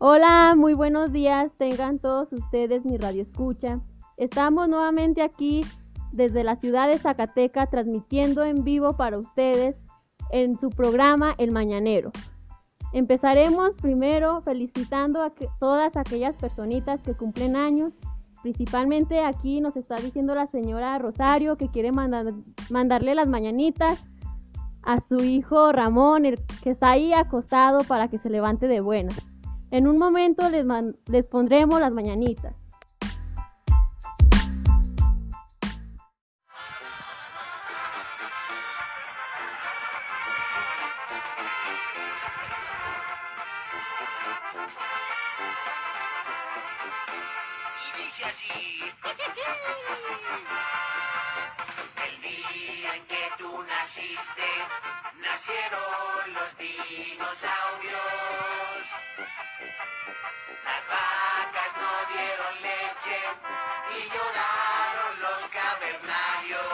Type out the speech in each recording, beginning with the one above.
Hola, muy buenos días. Tengan todos ustedes mi radio escucha. Estamos nuevamente aquí desde la ciudad de Zacateca transmitiendo en vivo para ustedes en su programa El Mañanero. Empezaremos primero felicitando a todas aquellas personitas que cumplen años. Principalmente aquí nos está diciendo la señora Rosario que quiere mandarle las mañanitas a su hijo Ramón, el que está ahí acostado para que se levante de buena. En un momento les, les pondremos las mañanitas. El día en que tú naciste, nacieron los dinosaurios. Las vacas no dieron leche y lloraron los cavernarios.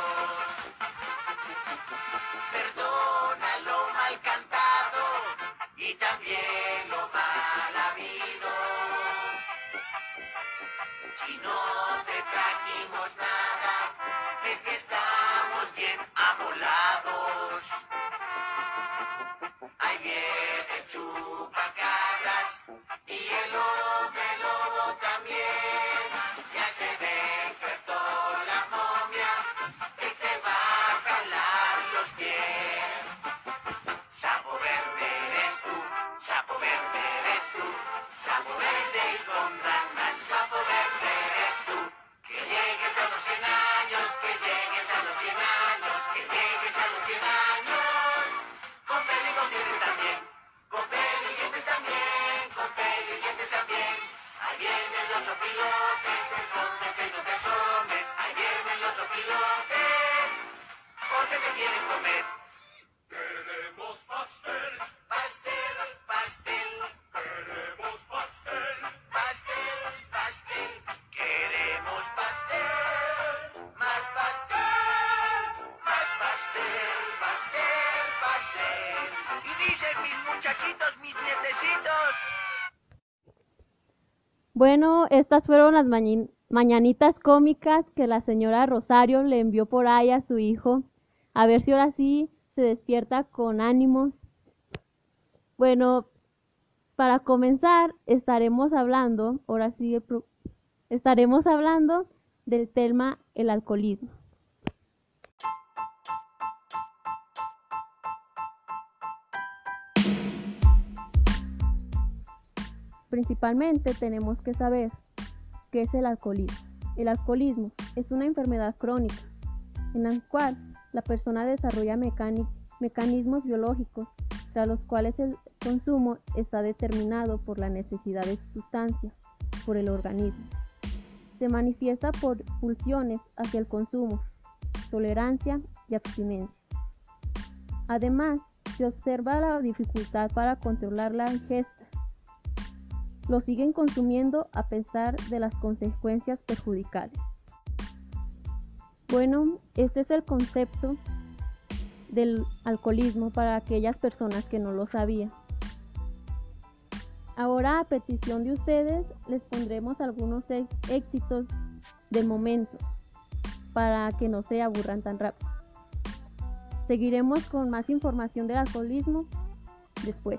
Perdona lo mal cantado y también lo mal habido. Si no te trajimos nada, es que estamos bien amolados. Ahí viene los 100 años. Con pelo y con dientes también, con pelo y dientes también, con pelo y dientes también. Ahí vienen los opilotes, escóndete, no te asomes. Ahí vienen los opilotes, porque te quieren comer. Fueron las mañanitas cómicas que la señora Rosario le envió por ahí a su hijo. A ver si ahora sí se despierta con ánimos. Bueno, para comenzar estaremos hablando, ahora sí, estaremos hablando del tema el alcoholismo. Principalmente tenemos que saber qué es el alcoholismo. El alcoholismo es una enfermedad crónica en la cual la persona desarrolla mecanismos biológicos tras los cuales el consumo está determinado por la necesidad de sustancia por el organismo. Se manifiesta por pulsiones hacia el consumo, tolerancia y abstinencia. Además, se observa la dificultad para controlar la ingesta. Lo siguen consumiendo a pesar de las consecuencias perjudiciales. Bueno, este es el concepto del alcoholismo para aquellas personas que no lo sabían. Ahora a petición de ustedes les pondremos algunos éxitos del momento para que no se aburran tan rápido. Seguiremos con más información del alcoholismo después.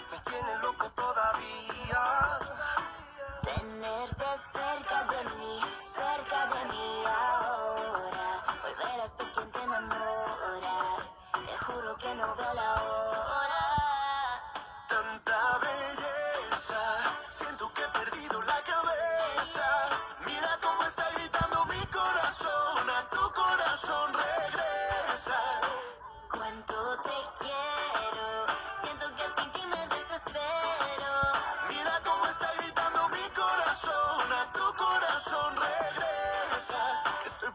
me tiene loco todavía. Tenerte cerca de mí, cerca de mí ahora. Volver a ser quien te enamora. Te juro que no veo la hora. Tanta belleza, siento que he perdido la cabeza. Mira cómo está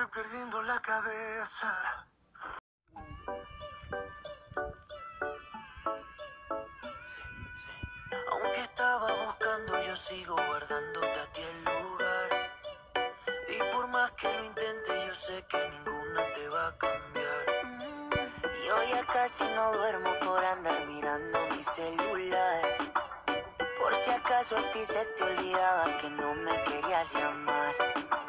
estoy perdiendo la cabeza. Aunque estaba buscando, yo sigo guardándote a ti el lugar. Y por más que lo intente, yo sé que ninguna te va a cambiar. Yo ya casi no duermo por andar mirando mi celular. Por si acaso a ti se te olvidaba que no me querías llamar.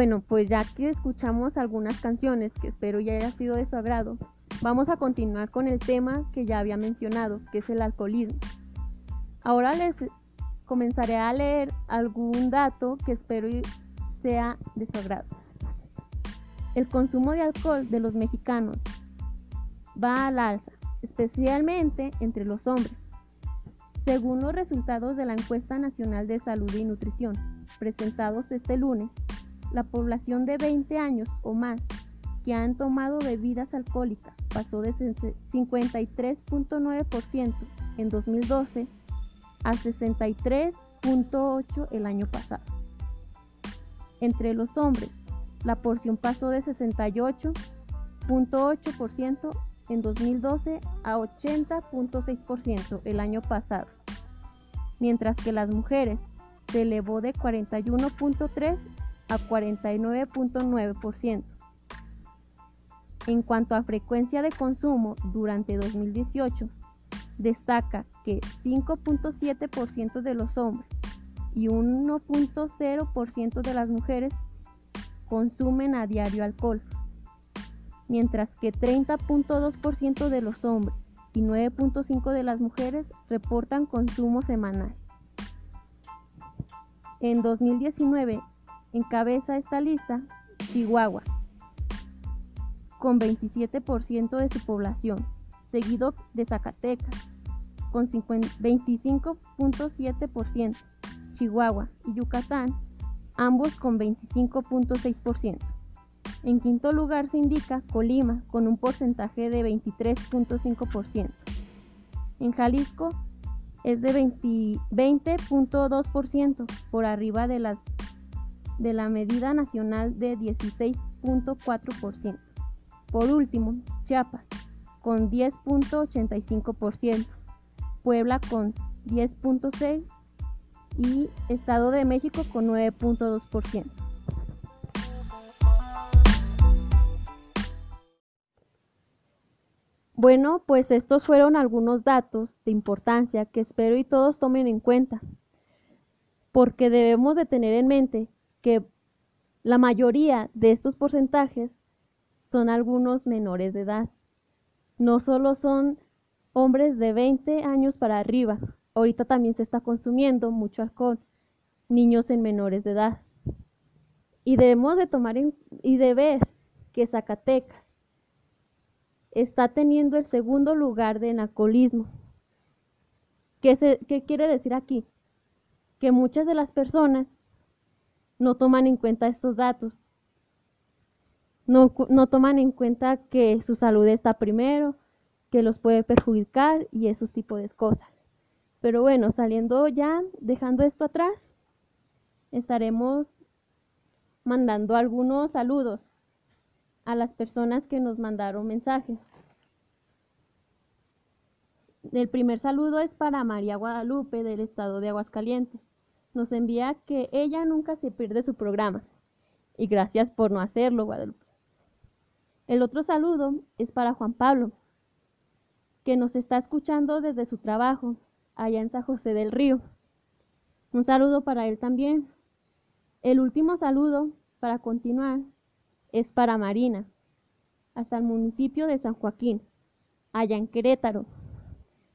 Bueno, pues ya que escuchamos algunas canciones que espero ya haya sido de su agrado, vamos a continuar con el tema que ya había mencionado, que es el alcoholismo. Ahora les comenzaré a leer algún dato que espero sea de su agrado. El consumo de alcohol de los mexicanos va al alza, especialmente entre los hombres. Según los resultados de la Encuesta Nacional de Salud y Nutrición, presentados este lunes, la población de 20 años o más que han tomado bebidas alcohólicas pasó de 53.9% en 2012 a 63.8% el año pasado. Entre los hombres, la porción pasó de 68.8% en 2012 a 80.6% el año pasado, mientras que las mujeres se elevó de 41.3 a 49.9%. En cuanto a frecuencia de consumo durante 2018, destaca que 5.7% de los hombres y 1.0% de las mujeres consumen a diario alcohol, mientras que 30.2% de los hombres y 9.5% de las mujeres reportan consumo semanal. En 2019 encabeza esta lista Chihuahua, con 27% de su población, seguido de Zacatecas, con 25.7%, Chihuahua y Yucatán, ambos con 25.6%. En quinto lugar se indica Colima, con un porcentaje de 23.5%. En Jalisco es de 20.2% por arriba de, las, de la medida nacional de 16.4%. Por último, Chiapas con 10.85%, Puebla con 10.6% y Estado de México con 9.2%. Bueno, pues estos fueron algunos datos de importancia que espero y todos tomen en cuenta, porque debemos de tener en mente que la mayoría de estos porcentajes son algunos menores de edad. No solo son hombres de 20 años para arriba, ahorita también se está consumiendo mucho alcohol, niños en menores de edad. Y debemos de tomar en, y de ver que Zacatecas está teniendo el segundo lugar de alcoholismo. ¿Qué, ¿Qué quiere decir aquí? Que muchas de las personas no toman en cuenta estos datos. No, no toman en cuenta que su salud está primero, que los puede perjudicar y esos tipos de cosas. Pero bueno, saliendo ya, dejando esto atrás, estaremos mandando algunos saludos a las personas que nos mandaron mensajes. El primer saludo es para María Guadalupe del estado de Aguascalientes. Nos envía que ella nunca se pierde su programa. Y gracias por no hacerlo, Guadalupe. El otro saludo es para Juan Pablo, que nos está escuchando desde su trabajo, allá en San José del Río. Un saludo para él también. El último saludo, para continuar, es para Marina, hasta el municipio de San Joaquín, allá en Querétaro.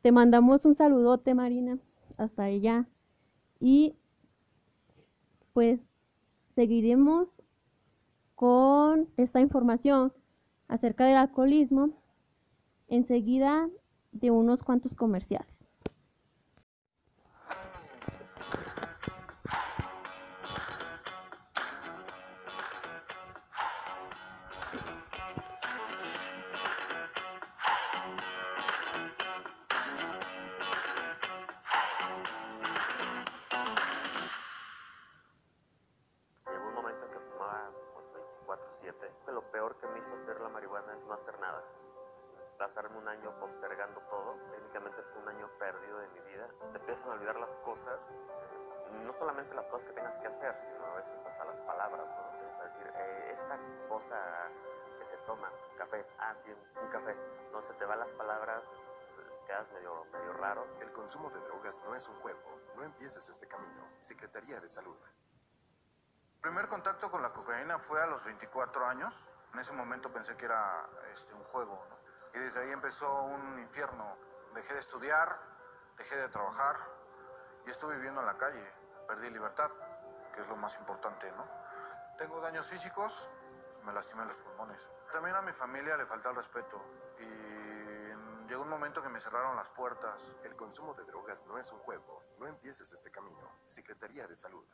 Te mandamos un saludote, Marina, hasta allá. Y pues seguiremos con esta información acerca del alcoholismo enseguida de unos cuantos comerciales. Cosas, no solamente las cosas que tengas que hacer, sino a veces hasta las palabras, ¿no? Es decir, eh, esta cosa que se toma, café, ah, sí, un café, no se te van las palabras, quedas medio, medio raro. El consumo de drogas no es un juego. No empieces este camino. Secretaría de Salud. primer contacto con la cocaína fue a los 24 años. En ese momento pensé que era este, un juego, ¿no? Y desde ahí empezó un infierno. Dejé de estudiar, dejé de trabajar y estuve viviendo en la calle. Perdí libertad, que es lo más importante, ¿no? Tengo daños físicos, me lastimé los pulmones. También a mi familia le falta el respeto y llegó un momento que me cerraron las puertas. El consumo de drogas no es un juego. No empieces este camino. Secretaría de Salud.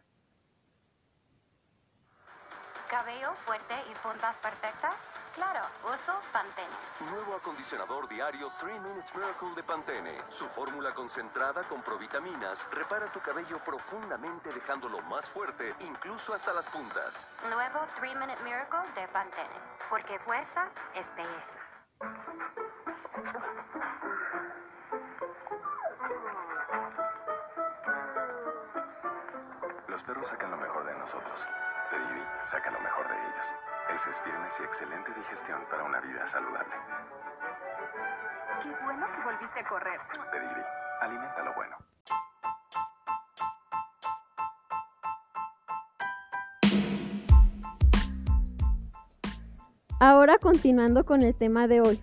¿Cabello fuerte y puntas perfectas? Claro, uso Pantene. Nuevo acondicionador diario 3 Minute Miracle de Pantene. Su fórmula concentrada con provitaminas repara tu cabello profundamente dejándolo más fuerte, incluso hasta las puntas. Nuevo 3 Minute Miracle de Pantene. Porque fuerza es belleza. Los perros sacan lo mejor de nosotros. Pedigree saca lo mejor de ellos. Ese es firmes y excelente digestión para una vida saludable. Qué bueno que volviste a correr. Pedigree, alimenta lo bueno. Ahora continuando con el tema de hoy,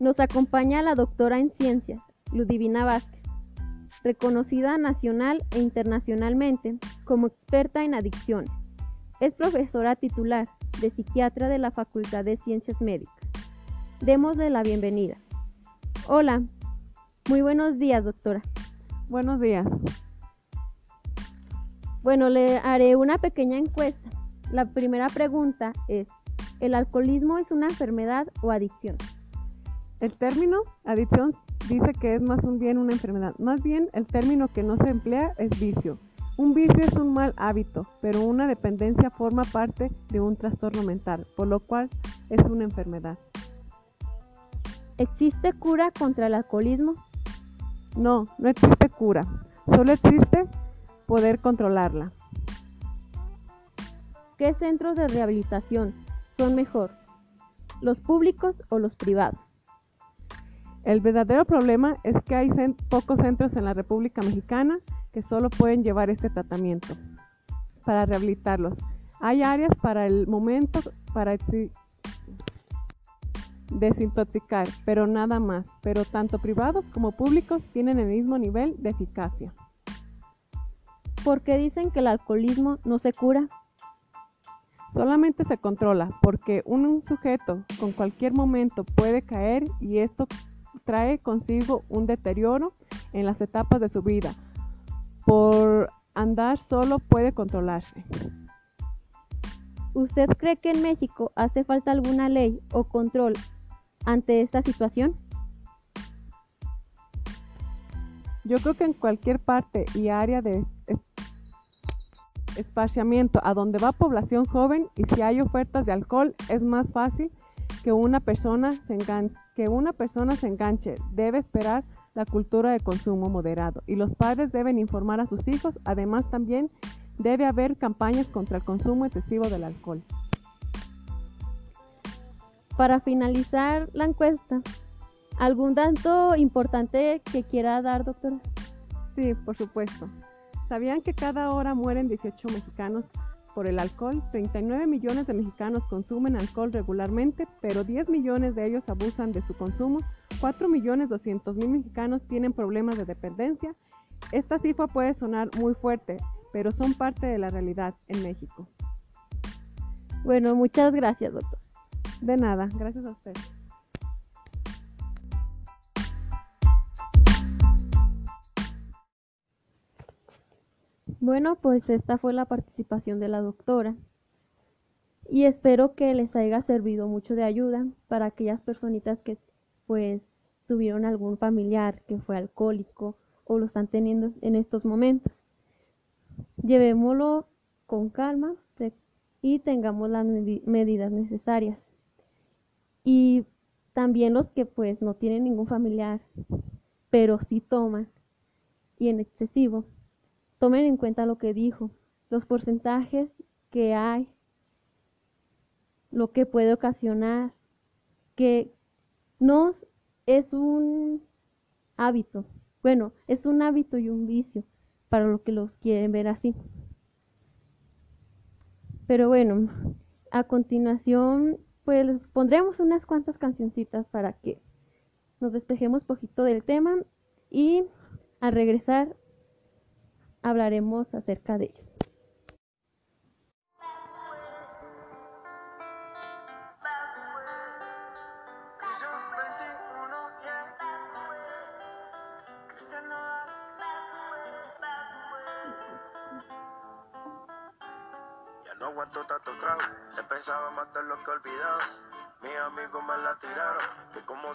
nos acompaña la doctora en ciencias, Ludivina Vázquez, reconocida nacional e internacionalmente como experta en adicciones. Es profesora titular de psiquiatra de la Facultad de Ciencias Médicas. Démosle la bienvenida. Hola, muy buenos días, doctora. Buenos días. Bueno, le haré una pequeña encuesta. La primera pregunta es, ¿el alcoholismo es una enfermedad o adicción? El término adicción dice que es más un bien una enfermedad. Más bien el término que no se emplea es vicio. Un vicio es un mal hábito, pero una dependencia forma parte de un trastorno mental, por lo cual es una enfermedad. ¿Existe cura contra el alcoholismo? No, no existe cura. Solo existe poder controlarla. ¿Qué centros de rehabilitación son mejor? ¿Los públicos o los privados? El verdadero problema es que hay pocos centros en la República Mexicana que solo pueden llevar este tratamiento para rehabilitarlos. Hay áreas para el momento para desintoxicar, pero nada más. Pero tanto privados como públicos tienen el mismo nivel de eficacia. ¿Por qué dicen que el alcoholismo no se cura? Solamente se controla porque un sujeto con cualquier momento puede caer y esto trae consigo un deterioro en las etapas de su vida. Por andar solo puede controlarse. ¿Usted cree que en México hace falta alguna ley o control ante esta situación? Yo creo que en cualquier parte y área de es- es- esparciamiento a donde va población joven y si hay ofertas de alcohol es más fácil que una persona se engan- que una persona se enganche. Debe esperar la cultura de consumo moderado y los padres deben informar a sus hijos. Además también debe haber campañas contra el consumo excesivo del alcohol. Para finalizar la encuesta, ¿algún dato importante que quiera dar, doctora? Sí, por supuesto. ¿Sabían que cada hora mueren 18 mexicanos por el alcohol? 39 millones de mexicanos consumen alcohol regularmente, pero 10 millones de ellos abusan de su consumo. 4 millones 200 mil mexicanos tienen problemas de dependencia. Esta cifra puede sonar muy fuerte, pero son parte de la realidad en México. Bueno, muchas gracias, doctor. De nada, gracias a usted. Bueno, pues esta fue la participación de la doctora. Y espero que les haya servido mucho de ayuda para aquellas personitas que pues tuvieron algún familiar que fue alcohólico o lo están teniendo en estos momentos. Llevémoslo con calma y tengamos las medi- medidas necesarias. Y también los que pues no tienen ningún familiar, pero sí toman y en excesivo, tomen en cuenta lo que dijo, los porcentajes que hay, lo que puede ocasionar, que no es un hábito, bueno, es un hábito y un vicio para los que los quieren ver así. Pero bueno, a continuación pues pondremos unas cuantas cancioncitas para que nos despejemos poquito del tema y al regresar hablaremos acerca de ello.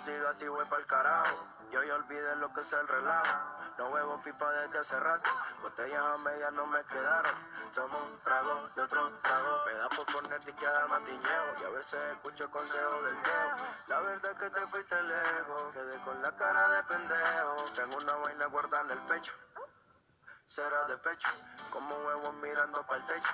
Que siga así voy pa'l carajo. Yo ya olvidé lo que es el relajo. No huevo pipa desde hace rato, botellas a medias no me quedaron. Somos un trago y otro trago. Me da por poner izquierda matiñeo y a veces escucho consejos del viejo. La verdad es que te fuiste lejos, quedé con la cara de pendejo. Tengo una vaina guardada en el pecho, será de pecho, como huevos mirando para el techo.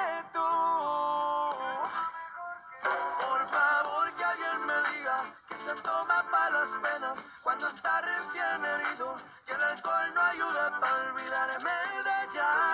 cuando está recién herido y el alcohol no ayuda para olvidarme de ella.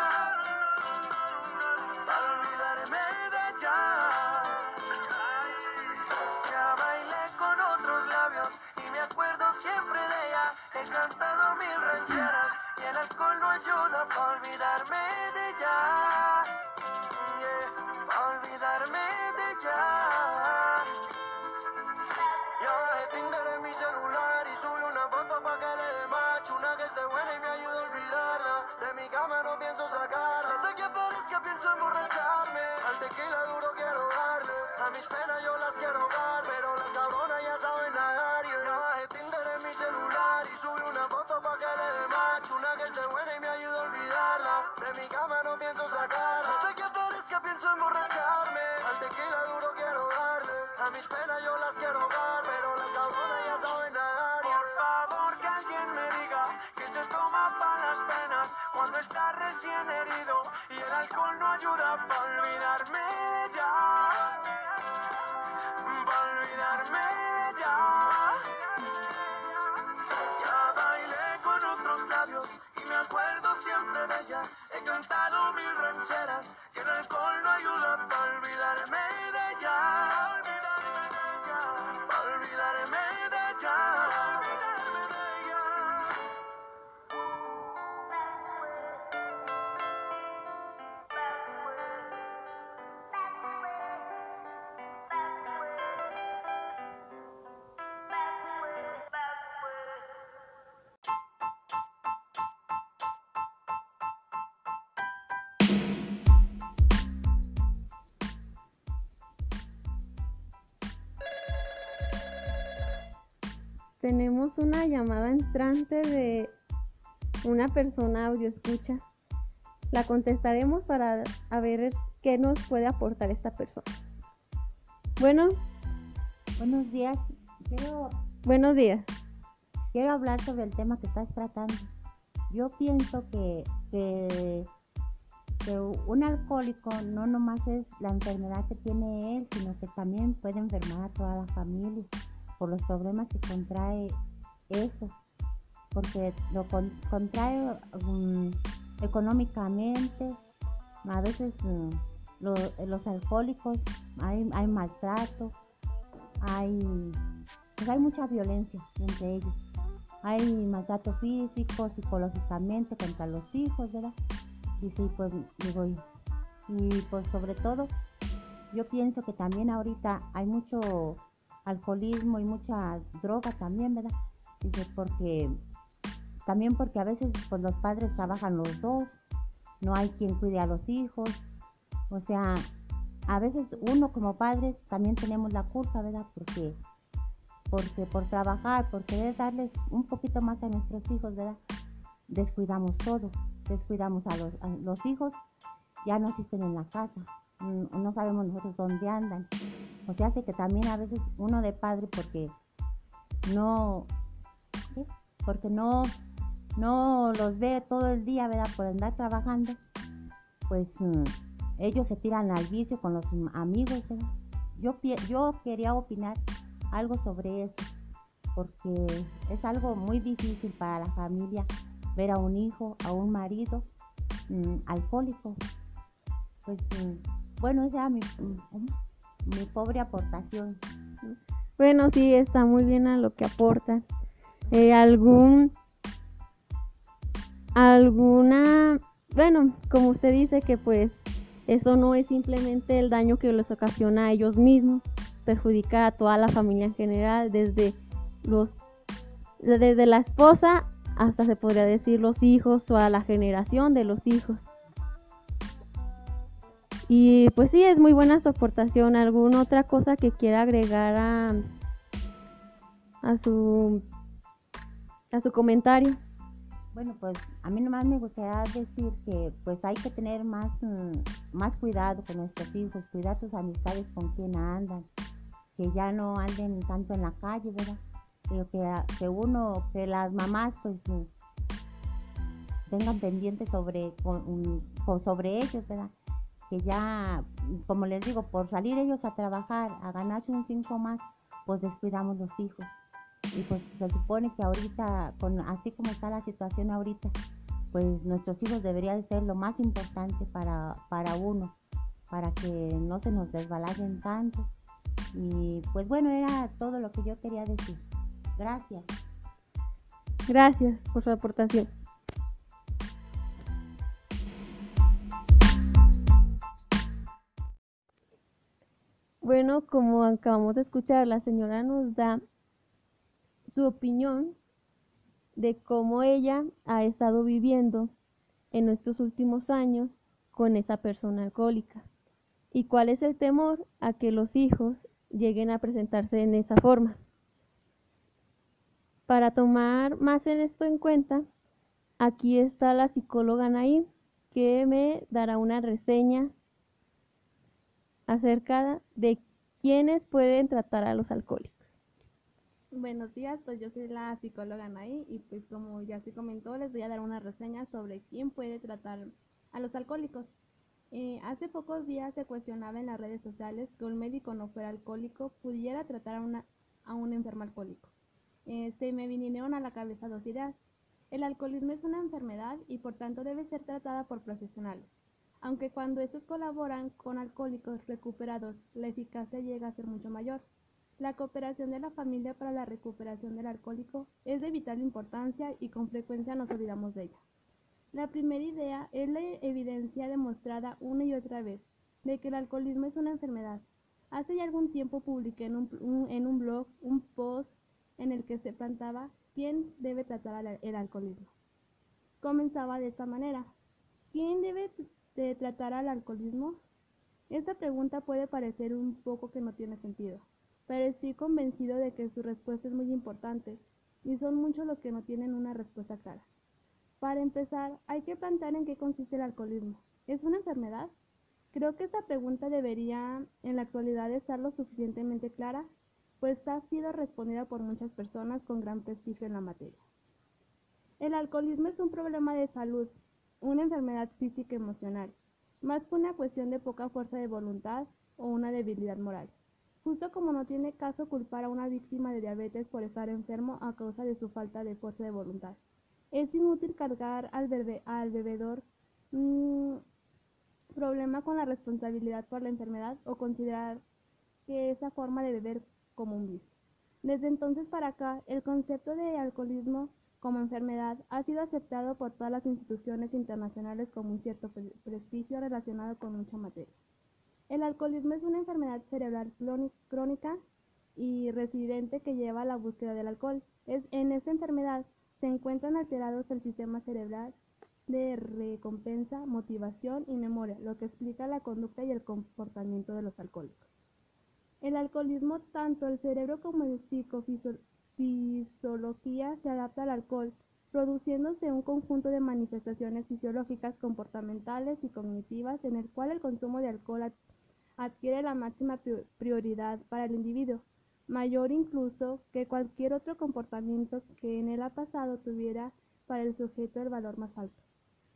Tenemos una llamada entrante de una persona audio escucha. La contestaremos para a ver qué nos puede aportar esta persona. Bueno, Buenos días. Quiero, buenos días. quiero hablar sobre el tema que estás tratando. Yo pienso que, que, que un alcohólico no nomás es la enfermedad que tiene él, sino que también puede enfermar a toda la familia por los problemas que contrae eso. Porque lo con- contrae mm, económicamente, a veces mm, lo- los alcohólicos, hay, hay maltrato, hay, pues hay mucha violencia entre ellos. Hay maltrato físico, psicológicamente contra los hijos, ¿verdad? Y pues digo, y, y pues sobre todo, yo pienso que también ahorita hay mucho alcoholismo y mucha droga también, ¿verdad? Dice, porque también porque a veces pues los padres trabajan los dos, no hay quien cuide a los hijos, o sea, a veces uno como padres también tenemos la culpa, ¿verdad? Porque, porque por trabajar, por querer darles un poquito más a nuestros hijos, ¿verdad? Descuidamos todo, descuidamos a los, a los hijos, ya no existen en la casa, mm, no sabemos nosotros dónde andan. O sea, hace que también a veces uno de padre porque no, porque no, no los ve todo el día, ¿verdad? Por andar trabajando, pues mm, ellos se tiran al vicio con los amigos. Yo, yo quería opinar algo sobre eso, porque es algo muy difícil para la familia ver a un hijo, a un marido mm, alcohólico. Pues mm, bueno, esa mi, mm, mi pobre aportación. Bueno, sí, está muy bien a lo que aporta. Eh, algún, alguna, bueno, como usted dice que pues eso no es simplemente el daño que les ocasiona a ellos mismos, perjudica a toda la familia en general, desde los, desde la esposa hasta se podría decir los hijos o a la generación de los hijos. Y pues sí, es muy buena su aportación. ¿Alguna otra cosa que quiera agregar a, a su a su comentario? Bueno, pues a mí nomás me gustaría decir que pues hay que tener más, mm, más cuidado con nuestros hijos, cuidar sus amistades con quien andan, que ya no anden tanto en la calle, ¿verdad? Que, a- que uno, que las mamás pues mm, tengan pendiente sobre, con- mm, con- sobre ellos, ¿verdad? Que ya, como les digo, por salir ellos a trabajar, a ganarse un cinco más, pues descuidamos los hijos. Y pues se supone que ahorita, con, así como está la situación ahorita, pues nuestros hijos deberían ser lo más importante para, para uno, para que no se nos desbalayen tanto. Y pues bueno, era todo lo que yo quería decir. Gracias. Gracias por su aportación. Bueno, como acabamos de escuchar, la señora nos da su opinión de cómo ella ha estado viviendo en estos últimos años con esa persona alcohólica y cuál es el temor a que los hijos lleguen a presentarse en esa forma. Para tomar más en esto en cuenta, aquí está la psicóloga Naim que me dará una reseña acerca de quiénes pueden tratar a los alcohólicos. Buenos días, pues yo soy la psicóloga Nay y pues como ya se comentó les voy a dar una reseña sobre quién puede tratar a los alcohólicos. Eh, hace pocos días se cuestionaba en las redes sociales que un médico no fuera alcohólico pudiera tratar a, una, a un enfermo alcohólico. Eh, se me vinieron a la cabeza dos ideas. El alcoholismo es una enfermedad y por tanto debe ser tratada por profesionales. Aunque cuando estos colaboran con alcohólicos recuperados, la eficacia llega a ser mucho mayor. La cooperación de la familia para la recuperación del alcohólico es de vital importancia y con frecuencia nos olvidamos de ella. La primera idea es la evidencia demostrada una y otra vez de que el alcoholismo es una enfermedad. Hace ya algún tiempo publiqué en un, blog un post en el que se plantaba quién debe tratar el alcoholismo. Comenzaba de esta manera. ¿Quién debe de tratar al alcoholismo? Esta pregunta puede parecer un poco que no tiene sentido, pero estoy convencido de que su respuesta es muy importante y son muchos los que no tienen una respuesta clara. Para empezar, hay que plantear en qué consiste el alcoholismo. ¿Es una enfermedad? Creo que esta pregunta debería en la actualidad estar lo suficientemente clara, pues ha sido respondida por muchas personas con gran prestigio en la materia. El alcoholismo es un problema de salud, una enfermedad física emocional, más que una cuestión de poca fuerza de voluntad o una debilidad moral. Justo como no tiene caso culpar a una víctima de diabetes por estar enfermo a causa de su falta de fuerza de voluntad. Es inútil cargar al, bebe- al bebedor mm, problema con la responsabilidad por la enfermedad o considerar que esa forma de beber como un vicio. Desde entonces para acá, el concepto de alcoholismo como enfermedad ha sido aceptado por todas las instituciones internacionales como un cierto pre- prestigio relacionado con mucha materia. El alcoholismo es una enfermedad cerebral crónica y residente que lleva a la búsqueda del alcohol. Es, en esta enfermedad se encuentran alterados el sistema cerebral de recompensa, motivación y memoria, lo que explica la conducta y el comportamiento de los alcohólicos. El alcoholismo, tanto el cerebro como el psicofisiología se adapta al alcohol, produciéndose un conjunto de manifestaciones fisiológicas, comportamentales y cognitivas en el cual el consumo de alcohol ad- adquiere la máxima pri- prioridad para el individuo, mayor incluso que cualquier otro comportamiento que en el pasado tuviera para el sujeto el valor más alto.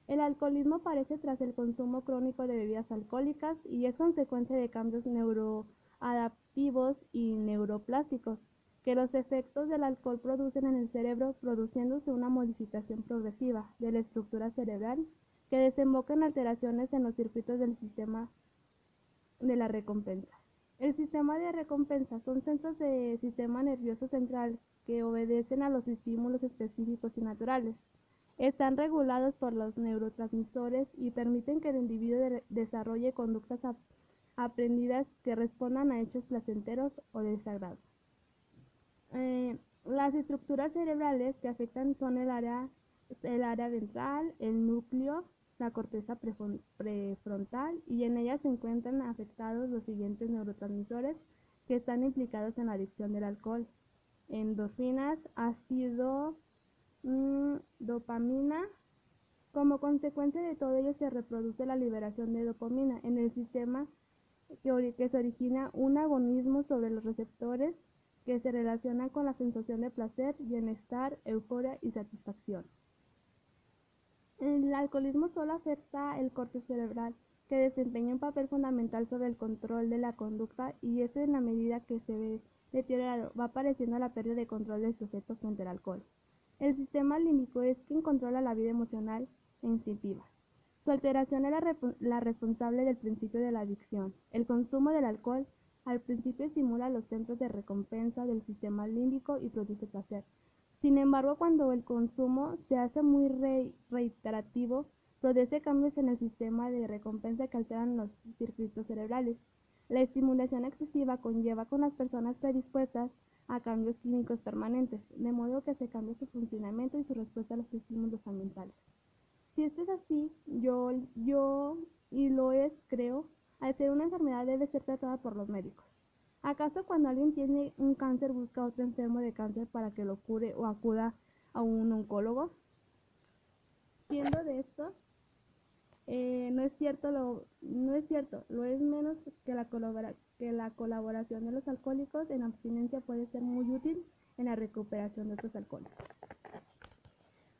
El alcoholismo aparece tras el consumo crónico de bebidas alcohólicas y es consecuencia de cambios neuroadaptivos y neuroplásticos que los efectos del alcohol producen en el cerebro, produciéndose una modificación progresiva de la estructura cerebral que desemboca en alteraciones en los circuitos del sistema de la recompensa. El sistema de recompensa son centros del sistema nervioso central que obedecen a los estímulos específicos y naturales. Están regulados por los neurotransmisores y permiten que el individuo de- desarrolle conductas ap- aprendidas que respondan a hechos placenteros o de desagrado. Eh, las estructuras cerebrales que afectan son el área, el área ventral, el núcleo, la corteza prefron- prefrontal y en ellas se encuentran afectados los siguientes neurotransmisores que están implicados en la adicción del alcohol. Endorfinas, ácido, mm, dopamina. Como consecuencia de todo ello se reproduce la liberación de dopamina en el sistema que se origina un agonismo sobre los receptores que se relaciona con la sensación de placer, bienestar, euforia y satisfacción. El alcoholismo solo afecta el corte cerebral, que desempeña un papel fundamental sobre el control de la conducta y eso en la medida que se ve deteriorado va apareciendo la pérdida de control del sujeto frente al alcohol. El sistema límbico es quien controla la vida emocional e instintiva. Su alteración es la responsable del principio de la adicción. El consumo del alcohol al principio estimula los centros de recompensa del sistema límbico y produce placer. Sin embargo, cuando el consumo se hace muy re- reiterativo, produce cambios en el sistema de recompensa que alteran los circuitos cerebrales. La estimulación excesiva conlleva con las personas predispuestas a cambios químicos permanentes, de modo que se cambia su funcionamiento y su respuesta a los estímulos ambientales. Si esto es así, yo, yo, y lo es, creo, al ser una enfermedad debe ser tratada por los médicos. ¿Acaso cuando alguien tiene un cáncer busca a otro enfermo de cáncer para que lo cure o acuda a un oncólogo? Siendo de esto, eh, no es cierto lo no es cierto, lo es menos que la que la colaboración de los alcohólicos en abstinencia puede ser muy útil en la recuperación de otros alcohólicos.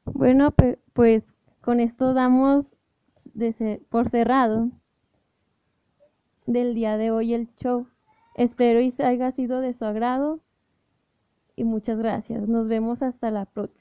Bueno, pues con esto damos por cerrado del día de hoy el show. Espero y haya sido de su agrado y muchas gracias. Nos vemos hasta la próxima.